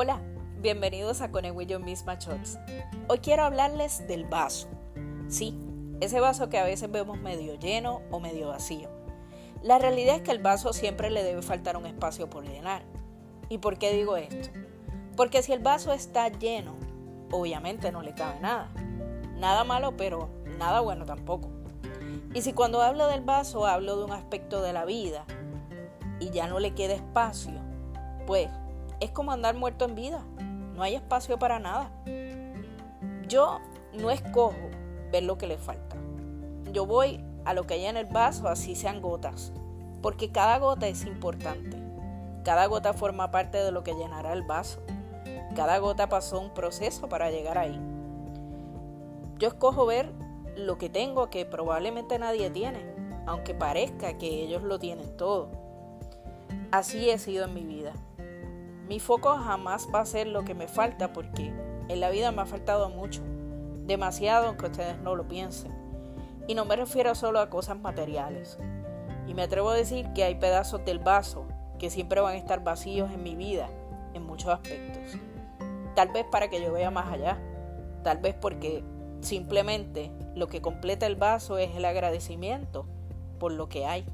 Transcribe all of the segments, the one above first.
Hola, bienvenidos a Your Misma Shots. Hoy quiero hablarles del vaso. Sí, ese vaso que a veces vemos medio lleno o medio vacío. La realidad es que el vaso siempre le debe faltar un espacio por llenar. ¿Y por qué digo esto? Porque si el vaso está lleno, obviamente no le cabe nada. Nada malo, pero nada bueno tampoco. Y si cuando hablo del vaso hablo de un aspecto de la vida y ya no le queda espacio, pues es como andar muerto en vida. No hay espacio para nada. Yo no escojo ver lo que le falta. Yo voy a lo que hay en el vaso, así sean gotas. Porque cada gota es importante. Cada gota forma parte de lo que llenará el vaso. Cada gota pasó un proceso para llegar ahí. Yo escojo ver lo que tengo que probablemente nadie tiene, aunque parezca que ellos lo tienen todo. Así he sido en mi vida. Mi foco jamás va a ser lo que me falta porque en la vida me ha faltado mucho, demasiado aunque ustedes no lo piensen. Y no me refiero solo a cosas materiales. Y me atrevo a decir que hay pedazos del vaso que siempre van a estar vacíos en mi vida, en muchos aspectos. Tal vez para que yo vea más allá, tal vez porque simplemente lo que completa el vaso es el agradecimiento por lo que hay.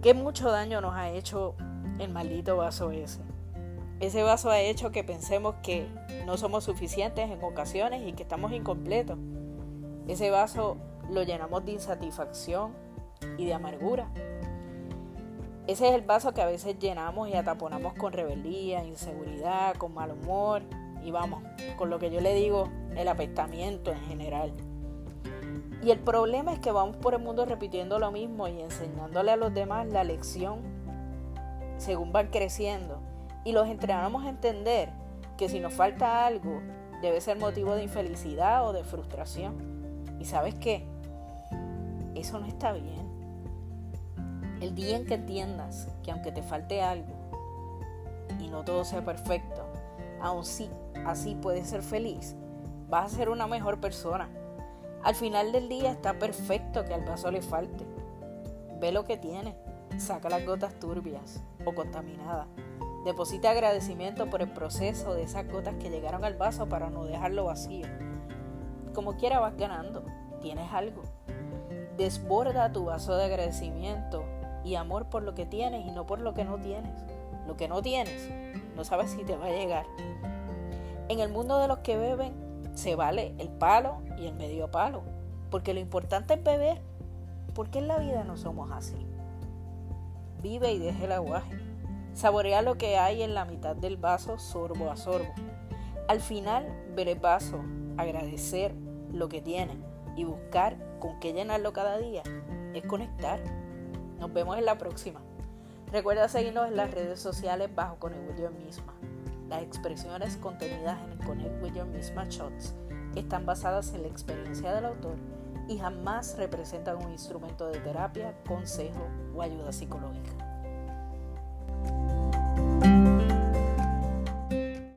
Qué mucho daño nos ha hecho el maldito vaso ese. Ese vaso ha hecho que pensemos que no somos suficientes en ocasiones y que estamos incompletos. Ese vaso lo llenamos de insatisfacción y de amargura. Ese es el vaso que a veces llenamos y ataponamos con rebeldía, inseguridad, con mal humor y vamos, con lo que yo le digo, el apestamiento en general. Y el problema es que vamos por el mundo repitiendo lo mismo y enseñándole a los demás la lección según van creciendo y los entrenamos a entender que si nos falta algo debe ser motivo de infelicidad o de frustración. ¿Y sabes qué? Eso no está bien. El día en que entiendas que aunque te falte algo y no todo sea perfecto, aún sí, así puedes ser feliz, vas a ser una mejor persona. Al final del día está perfecto que al vaso le falte. Ve lo que tiene saca las gotas turbias o contaminadas. Deposita agradecimiento por el proceso de esas gotas que llegaron al vaso para no dejarlo vacío. Como quiera vas ganando, tienes algo. Desborda tu vaso de agradecimiento y amor por lo que tienes y no por lo que no tienes. Lo que no tienes, no sabes si te va a llegar. En el mundo de los que beben, se vale el palo y el medio palo, porque lo importante es beber. porque en la vida no somos así? Vive y deje el aguaje. Saborea lo que hay en la mitad del vaso sorbo a sorbo. Al final, ver el vaso, agradecer lo que tiene y buscar con qué llenarlo cada día es conectar. Nos vemos en la próxima. Recuerda seguirnos en las redes sociales bajo Connect With Your Misma. Las expresiones contenidas en el Connect With Your Misma Shots están basadas en la experiencia del autor y jamás representan un instrumento de terapia, consejo o ayuda psicológica.